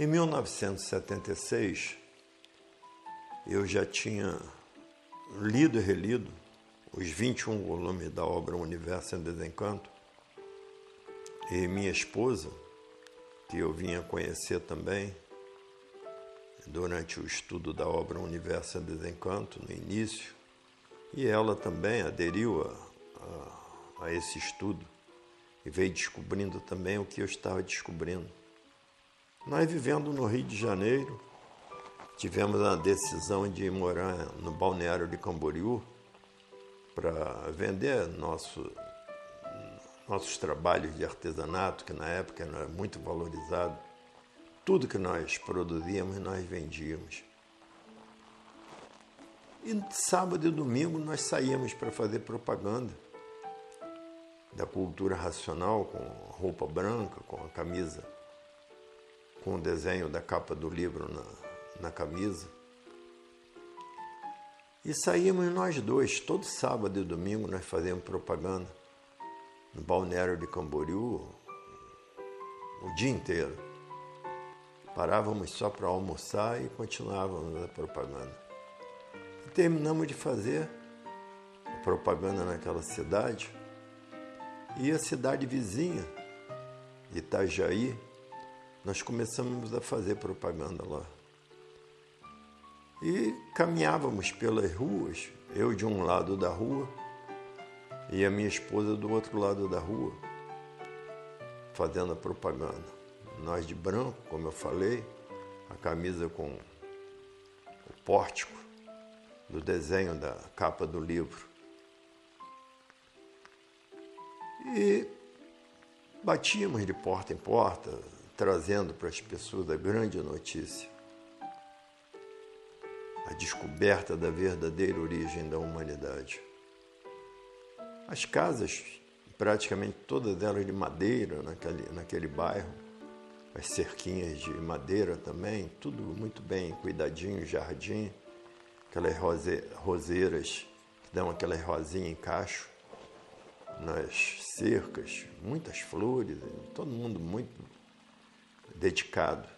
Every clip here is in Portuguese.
Em 1976, eu já tinha lido e relido os 21 volumes da obra Universo em Desencanto, e minha esposa, que eu vinha conhecer também durante o estudo da obra Universo em Desencanto, no início, e ela também aderiu a, a, a esse estudo e veio descobrindo também o que eu estava descobrindo. Nós vivendo no Rio de Janeiro, tivemos a decisão de morar no balneário de Camboriú para vender nosso, nossos trabalhos de artesanato, que na época era muito valorizado. Tudo que nós produzíamos, nós vendíamos. E sábado e domingo nós saíamos para fazer propaganda da cultura racional, com roupa branca, com a camisa, com o desenho da capa do livro na, na camisa. E saímos nós dois, todo sábado e domingo nós fazíamos propaganda no balneário de Camboriú o dia inteiro. Parávamos só para almoçar e continuávamos a propaganda. E terminamos de fazer a propaganda naquela cidade e a cidade vizinha, Itajaí, nós começamos a fazer propaganda lá. E caminhávamos pelas ruas, eu de um lado da rua e a minha esposa do outro lado da rua, fazendo a propaganda. Nós de branco, como eu falei, a camisa com o pórtico do desenho da capa do livro. E batíamos de porta em porta, trazendo para as pessoas a grande notícia. A descoberta da verdadeira origem da humanidade. As casas, praticamente todas elas de madeira naquele, naquele bairro, as cerquinhas de madeira também, tudo muito bem cuidadinho, jardim, aquelas rose, roseiras que dão aquelas rosinhas em cacho nas cercas, muitas flores, todo mundo muito dedicado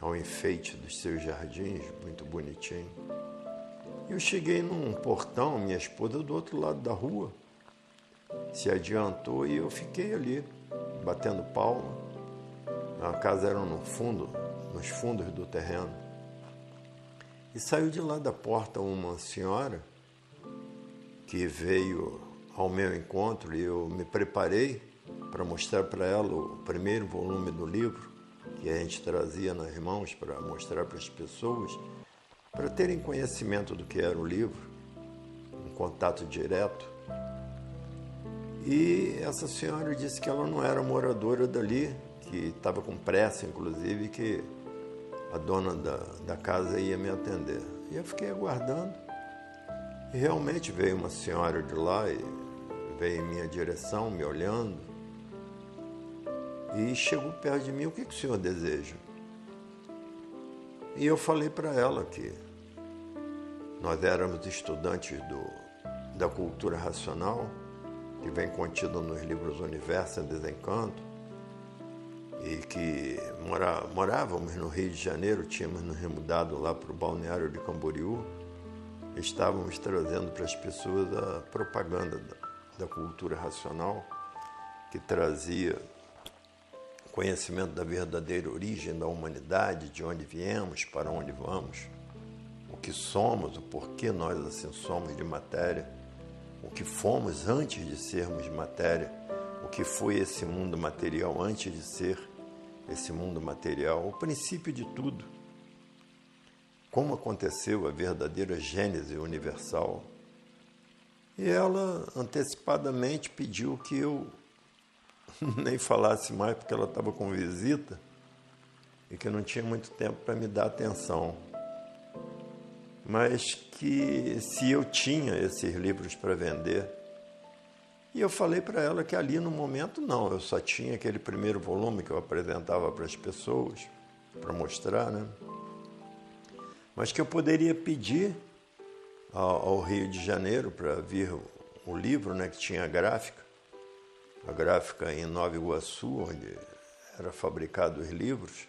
ao enfeite dos seus jardins, muito bonitinho. Eu cheguei num portão, minha esposa do outro lado da rua se adiantou e eu fiquei ali, batendo palma. A casa era no fundo, nos fundos do terreno. E saiu de lá da porta uma senhora que veio ao meu encontro e eu me preparei para mostrar para ela o primeiro volume do livro que a gente trazia nas mãos para mostrar para as pessoas, para terem conhecimento do que era o livro, um contato direto. E essa senhora disse que ela não era moradora dali, que estava com pressa, inclusive, que a dona da, da casa ia me atender. E eu fiquei aguardando. E realmente veio uma senhora de lá e veio em minha direção, me olhando e chegou perto de mim: O que, que o senhor deseja? E eu falei para ela que nós éramos estudantes do, da cultura racional, que vem contida nos livros Universo e Desencanto, e que mora, morávamos no Rio de Janeiro, tínhamos nos remudado lá para o balneário de Camboriú, estávamos trazendo para as pessoas a propaganda da, da cultura racional, que trazia conhecimento da verdadeira origem da humanidade, de onde viemos, para onde vamos, o que somos, o porquê nós assim somos de matéria, o que fomos antes de sermos matéria, o que foi esse mundo material antes de ser esse mundo material, o princípio de tudo. Como aconteceu a verdadeira gênese universal. E ela antecipadamente pediu que eu nem falasse mais porque ela estava com visita e que não tinha muito tempo para me dar atenção. Mas que se eu tinha esses livros para vender, e eu falei para ela que ali no momento não, eu só tinha aquele primeiro volume que eu apresentava para as pessoas, para mostrar, né? Mas que eu poderia pedir ao, ao Rio de Janeiro para vir o, livro, né, que tinha gráfica, a gráfica em Nova Iguaçu, onde era fabricado os livros,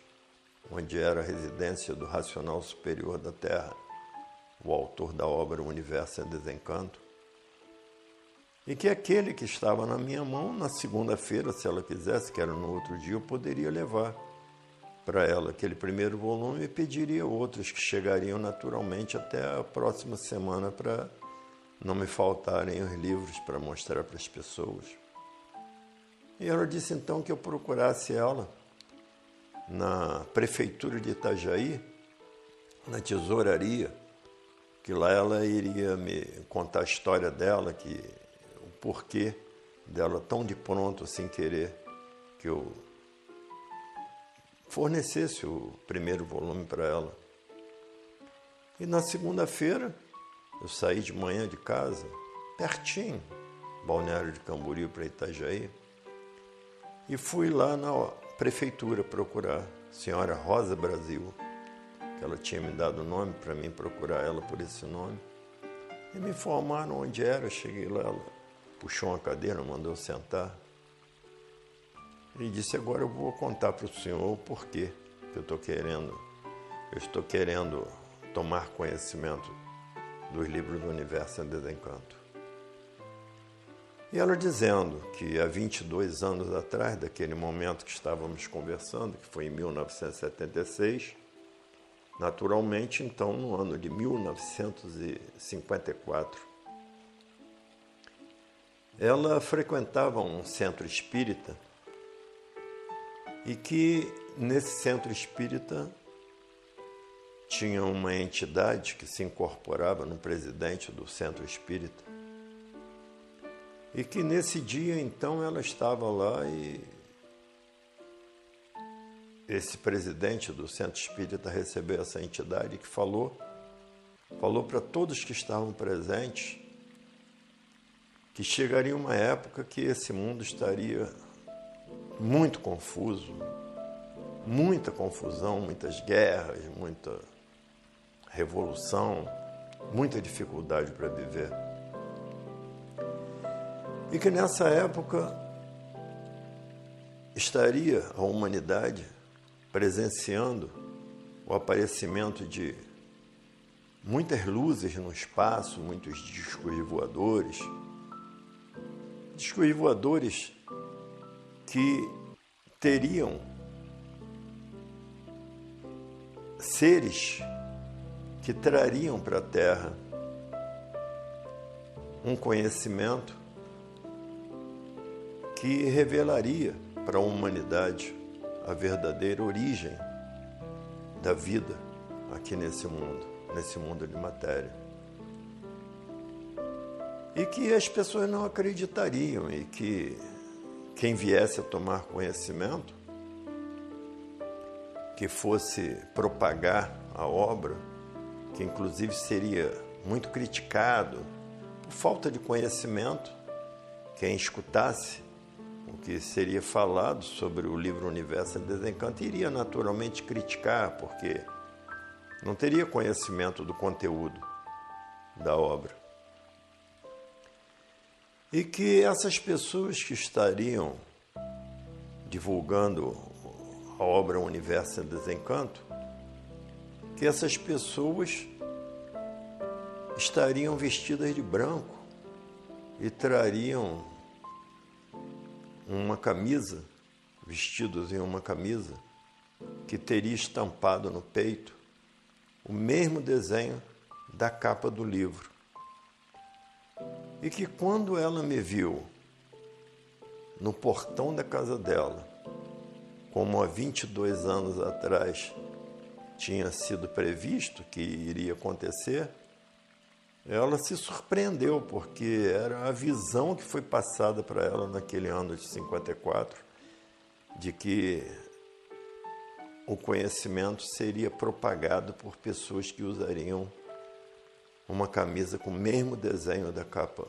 onde era a residência do racional superior da Terra, o autor da obra O Universo em Desencanto, e que aquele que estava na minha mão, na segunda-feira, se ela quisesse, que era no outro dia, eu poderia levar para ela aquele primeiro volume e pediria outros que chegariam naturalmente até a próxima semana para não me faltarem os livros para mostrar para as pessoas. E ela disse então que eu procurasse ela na prefeitura de Itajaí, na tesouraria, que lá ela iria me contar a história dela, que o porquê dela tão de pronto, sem querer, que eu fornecesse o primeiro volume para ela. E na segunda-feira, eu saí de manhã de casa, pertinho, Balneário de Camboriú para Itajaí, e fui lá na prefeitura procurar a senhora Rosa Brasil, que ela tinha me dado o nome para mim procurar ela por esse nome. E me informaram onde era, cheguei lá, ela puxou uma cadeira, mandou sentar. E disse, agora eu vou contar para o senhor o porquê que eu estou querendo. Eu estou querendo tomar conhecimento dos livros do Universo em Desencanto. E ela dizendo que há 22 anos atrás, daquele momento que estávamos conversando, que foi em 1976, naturalmente, então, no ano de 1954, ela frequentava um centro espírita e que nesse centro espírita tinha uma entidade que se incorporava no presidente do centro espírita e que nesse dia então ela estava lá e esse presidente do Centro Espírita recebeu essa entidade que falou, falou para todos que estavam presentes que chegaria uma época que esse mundo estaria muito confuso, muita confusão, muitas guerras, muita revolução, muita dificuldade para viver. E que nessa época estaria a humanidade presenciando o aparecimento de muitas luzes no espaço, muitos discos voadores. Discos voadores que teriam seres que trariam para a Terra um conhecimento que revelaria para a humanidade a verdadeira origem da vida aqui nesse mundo, nesse mundo de matéria. E que as pessoas não acreditariam e que quem viesse a tomar conhecimento, que fosse propagar a obra, que inclusive seria muito criticado por falta de conhecimento, quem escutasse que seria falado sobre o livro Universo em Desencanto iria naturalmente criticar, porque não teria conhecimento do conteúdo da obra. E que essas pessoas que estariam divulgando a obra Universo em Desencanto, que essas pessoas estariam vestidas de branco e trariam uma camisa, vestidos em uma camisa, que teria estampado no peito o mesmo desenho da capa do livro. E que quando ela me viu no portão da casa dela, como há 22 anos atrás tinha sido previsto que iria acontecer, ela se surpreendeu, porque era a visão que foi passada para ela naquele ano de 54, de que o conhecimento seria propagado por pessoas que usariam uma camisa com o mesmo desenho da capa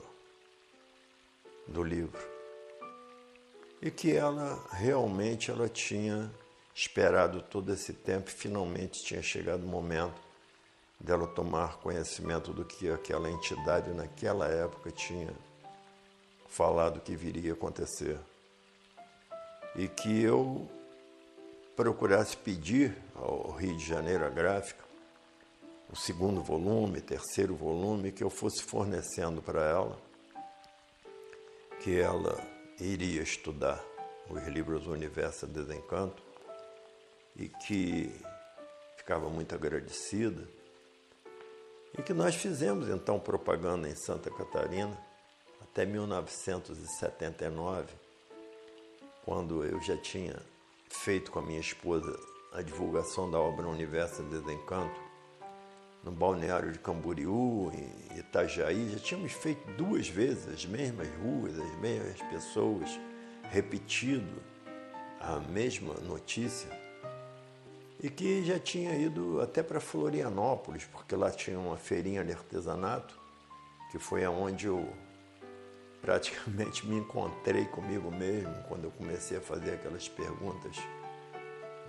do livro. E que ela realmente ela tinha esperado todo esse tempo e finalmente tinha chegado o momento dela tomar conhecimento do que aquela entidade naquela época tinha falado que viria a acontecer. E que eu procurasse pedir ao Rio de Janeiro a gráfica o segundo volume, terceiro volume, que eu fosse fornecendo para ela, que ela iria estudar os livros do Universo Desencanto e que ficava muito agradecida. E que nós fizemos então propaganda em Santa Catarina até 1979, quando eu já tinha feito com a minha esposa a divulgação da obra Universo Desencanto no balneário de Camboriú, em Itajaí, já tínhamos feito duas vezes as mesmas ruas, as mesmas pessoas, repetido a mesma notícia e que já tinha ido até para Florianópolis, porque lá tinha uma feirinha de artesanato, que foi aonde eu praticamente me encontrei comigo mesmo quando eu comecei a fazer aquelas perguntas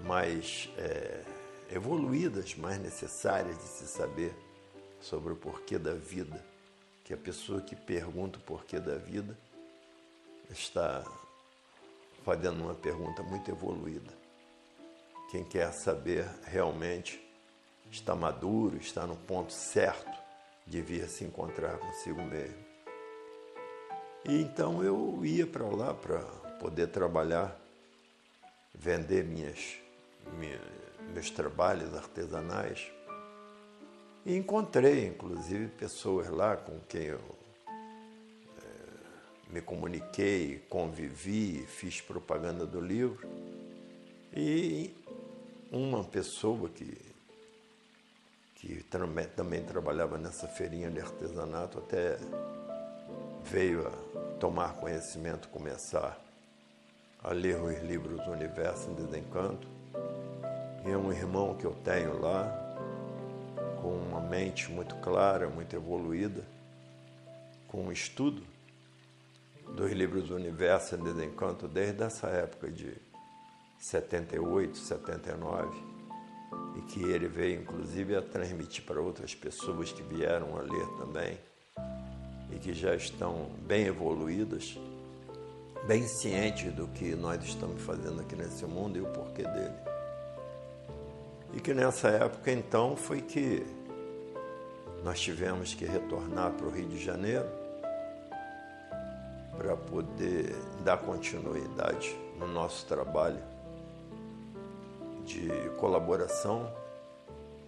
mais é, evoluídas, mais necessárias de se saber sobre o porquê da vida, que a pessoa que pergunta o porquê da vida está fazendo uma pergunta muito evoluída. Quem quer saber realmente está maduro, está no ponto certo de vir se encontrar consigo mesmo. E então eu ia para lá para poder trabalhar, vender minhas, minhas, meus trabalhos artesanais. E encontrei, inclusive, pessoas lá com quem eu é, me comuniquei, convivi, fiz propaganda do livro. E uma pessoa que, que também, também trabalhava nessa feirinha de artesanato até veio a tomar conhecimento, começar a ler os livros do Universo em Desencanto. E é um irmão que eu tenho lá, com uma mente muito clara, muito evoluída, com um estudo dos livros do Universo em Desencanto desde essa época de 78, 79, e que ele veio inclusive a transmitir para outras pessoas que vieram a ler também e que já estão bem evoluídas, bem cientes do que nós estamos fazendo aqui nesse mundo e o porquê dele. E que nessa época então foi que nós tivemos que retornar para o Rio de Janeiro para poder dar continuidade no nosso trabalho de colaboração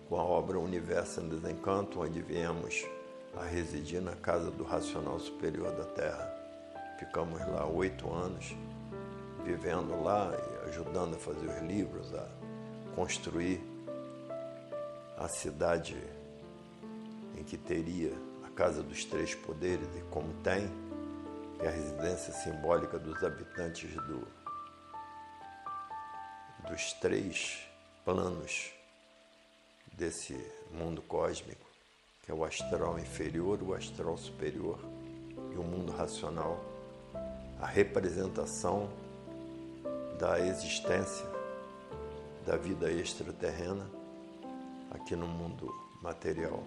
com a obra Universo em Desencanto, onde viemos a residir na Casa do Racional Superior da Terra. Ficamos lá oito anos, vivendo lá e ajudando a fazer os livros, a construir a cidade em que teria a Casa dos Três Poderes e como tem, que é a residência simbólica dos habitantes do dos três planos desse mundo cósmico, que é o astral inferior, o astral superior e o mundo racional, a representação da existência da vida extraterrena aqui no mundo material.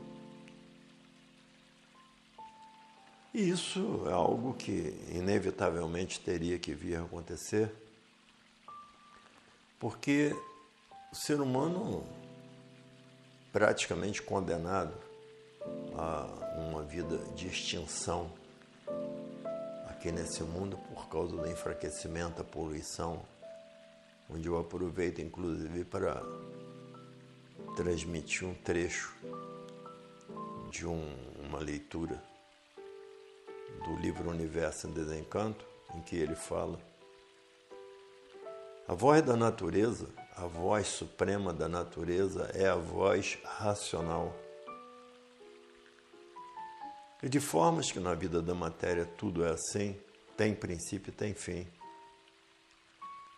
E isso é algo que inevitavelmente teria que vir a acontecer porque o ser humano, praticamente condenado a uma vida de extinção aqui nesse mundo por causa do enfraquecimento, da poluição, onde eu aproveito inclusive para transmitir um trecho de um, uma leitura do livro Universo em Desencanto, em que ele fala a voz da natureza, a voz suprema da natureza, é a voz racional. E de formas que na vida da matéria tudo é assim, tem princípio e tem fim.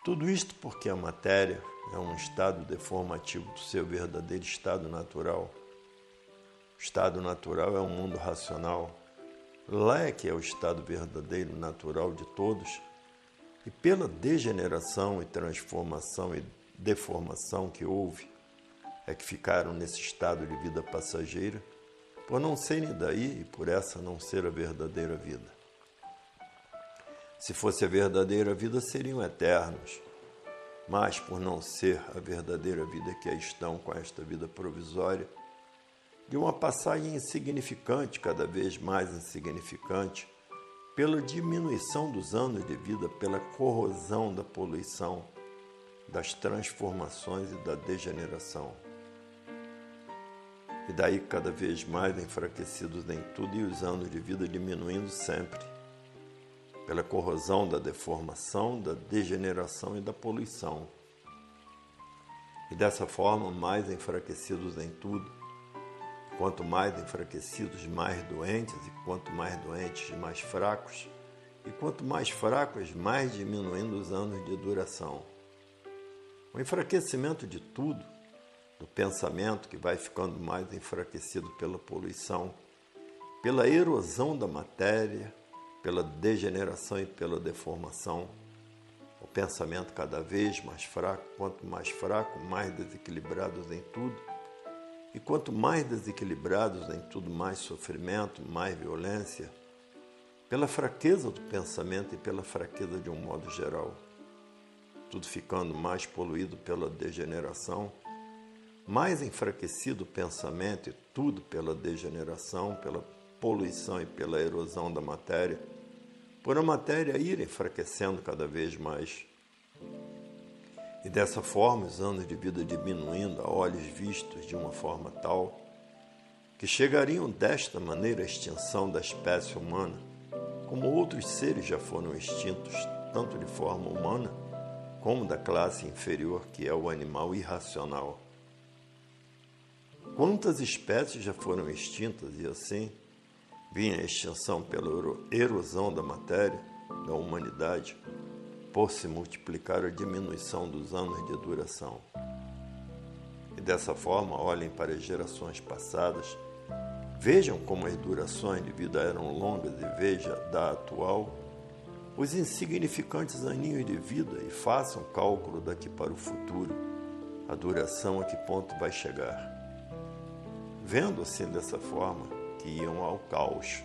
Tudo isto porque a matéria é um estado deformativo do seu verdadeiro estado natural. O estado natural é um mundo racional. Lá é que é o estado verdadeiro natural de todos e pela degeneração e transformação e deformação que houve, é que ficaram nesse estado de vida passageira, por não serem daí e por essa não ser a verdadeira vida. Se fosse a verdadeira vida, seriam eternos. mas por não ser a verdadeira vida que aí estão com esta vida provisória, de uma passagem insignificante, cada vez mais insignificante, pela diminuição dos anos de vida, pela corrosão da poluição, das transformações e da degeneração. E daí cada vez mais enfraquecidos em tudo e os anos de vida diminuindo sempre, pela corrosão da deformação, da degeneração e da poluição. E dessa forma, mais enfraquecidos em tudo, quanto mais enfraquecidos, mais doentes, e quanto mais doentes, mais fracos, e quanto mais fracos, mais diminuindo os anos de duração. O enfraquecimento de tudo do pensamento que vai ficando mais enfraquecido pela poluição, pela erosão da matéria, pela degeneração e pela deformação. O pensamento cada vez mais fraco, quanto mais fraco, mais desequilibrados em tudo. E quanto mais desequilibrados em tudo, mais sofrimento, mais violência, pela fraqueza do pensamento e pela fraqueza de um modo geral. Tudo ficando mais poluído pela degeneração mais enfraquecido o pensamento e tudo pela degeneração, pela poluição e pela erosão da matéria, por a matéria ir enfraquecendo cada vez mais. E dessa forma, os anos de vida diminuindo a olhos vistos de uma forma tal que chegariam desta maneira à extinção da espécie humana, como outros seres já foram extintos, tanto de forma humana como da classe inferior que é o animal irracional. Quantas espécies já foram extintas e assim vinha a extinção pela erosão da matéria, da humanidade, por se multiplicar a diminuição dos anos de duração. E dessa forma, olhem para as gerações passadas, vejam como as durações de vida eram longas e veja da atual os insignificantes aninhos de vida e façam cálculo daqui para o futuro, a duração a que ponto vai chegar vendo assim dessa forma que iam ao caos.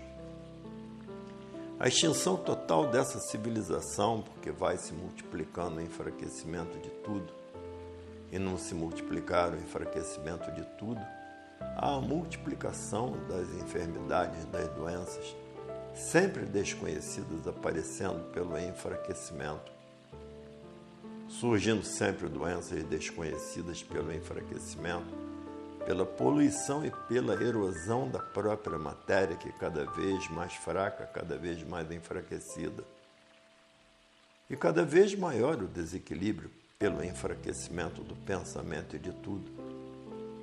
A extinção total dessa civilização, porque vai se multiplicando o enfraquecimento de tudo, e não se multiplicar o enfraquecimento de tudo, a multiplicação das enfermidades, das doenças, sempre desconhecidas aparecendo pelo enfraquecimento, surgindo sempre doenças desconhecidas pelo enfraquecimento pela poluição e pela erosão da própria matéria, que é cada vez mais fraca, cada vez mais enfraquecida. E cada vez maior o desequilíbrio pelo enfraquecimento do pensamento e de tudo,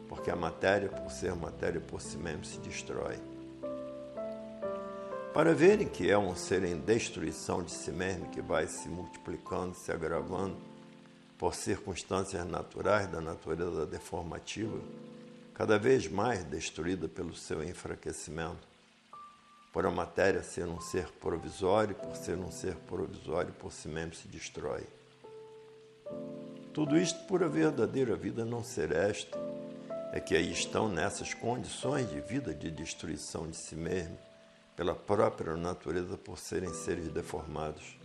porque a matéria, por ser matéria por si mesmo, se destrói. Para verem que é um ser em destruição de si mesmo que vai se multiplicando, se agravando por circunstâncias naturais da natureza deformativa, cada vez mais destruída pelo seu enfraquecimento, por a matéria ser um ser provisório, por ser um ser provisório, por si mesmo se destrói. Tudo isto por a verdadeira vida não ser esta, é que aí estão nessas condições de vida de destruição de si mesmo, pela própria natureza, por serem seres deformados.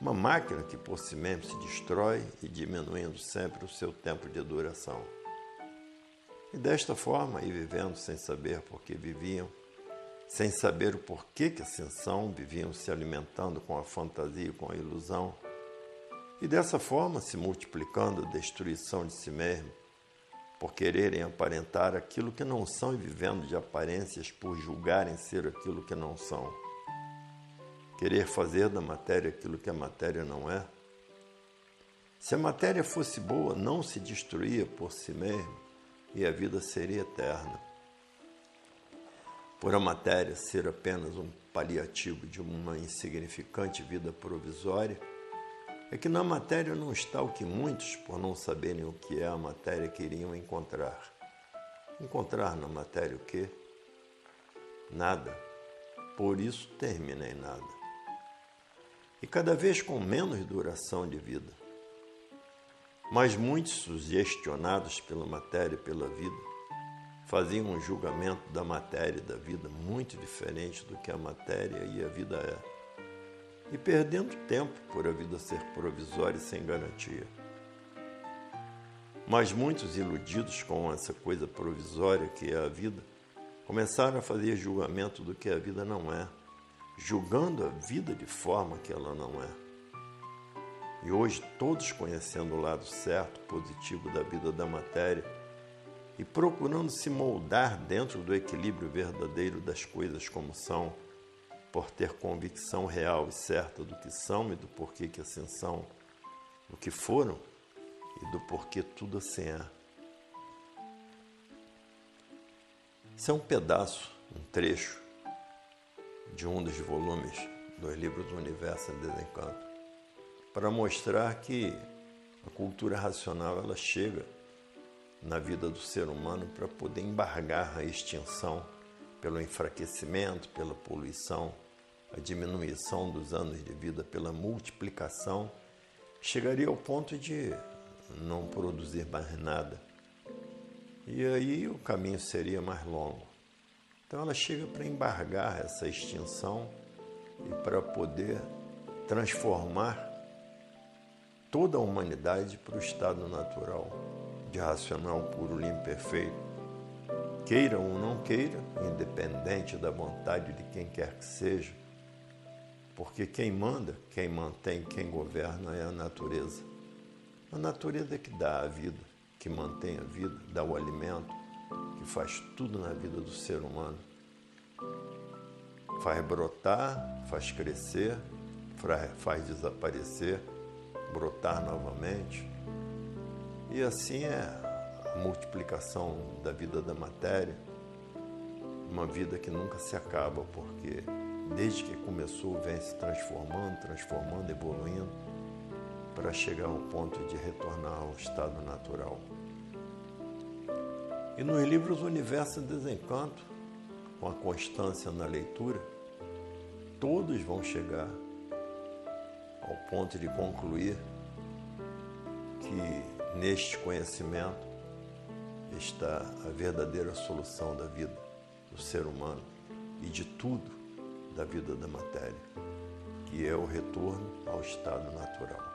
Uma máquina que por si mesmo se destrói e diminuindo sempre o seu tempo de duração. E desta forma, e vivendo sem saber por que viviam, sem saber o porquê que assim são, viviam se alimentando com a fantasia e com a ilusão, e dessa forma se multiplicando a destruição de si mesmo, por quererem aparentar aquilo que não são e vivendo de aparências por julgarem ser aquilo que não são. Querer fazer da matéria aquilo que a matéria não é. Se a matéria fosse boa, não se destruía por si mesmo, e a vida seria eterna. Por a matéria ser apenas um paliativo de uma insignificante vida provisória, é que na matéria não está o que muitos, por não saberem o que é a matéria, queriam encontrar. Encontrar na matéria o quê? Nada. Por isso termina em nada. E cada vez com menos duração de vida. Mas muitos, sugestionados pela matéria e pela vida, faziam um julgamento da matéria e da vida muito diferente do que a matéria e a vida é. e perdendo tempo por a vida ser provisória e sem garantia. Mas muitos iludidos com essa coisa provisória que é a vida, começaram a fazer julgamento do que a vida não é, julgando a vida de forma que ela não é. E hoje, todos conhecendo o lado certo, positivo da vida da matéria e procurando se moldar dentro do equilíbrio verdadeiro das coisas como são, por ter convicção real e certa do que são e do porquê que assim são, do que foram e do porquê tudo assim é. Isso é um pedaço, um trecho de um dos volumes dos livros do Universo em Desencanto, para mostrar que a cultura racional ela chega na vida do ser humano para poder embargar a extinção pelo enfraquecimento, pela poluição, a diminuição dos anos de vida pela multiplicação, chegaria ao ponto de não produzir mais nada. E aí o caminho seria mais longo. Então ela chega para embargar essa extinção e para poder transformar toda a humanidade para o estado natural, de racional puro, limpo, perfeito. Queira ou não queira, independente da vontade de quem quer que seja, porque quem manda, quem mantém, quem governa é a natureza. A natureza é que dá a vida, que mantém a vida, dá o alimento, que faz tudo na vida do ser humano. Faz brotar, faz crescer, faz desaparecer, brotar novamente. E assim é a multiplicação da vida da matéria, uma vida que nunca se acaba, porque desde que começou, vem se transformando, transformando, evoluindo, para chegar ao ponto de retornar ao estado natural. E nos livros Universo e Desencanto, com a constância na leitura, todos vão chegar ao ponto de concluir que neste conhecimento está a verdadeira solução da vida do ser humano e de tudo da vida da matéria, que é o retorno ao estado natural.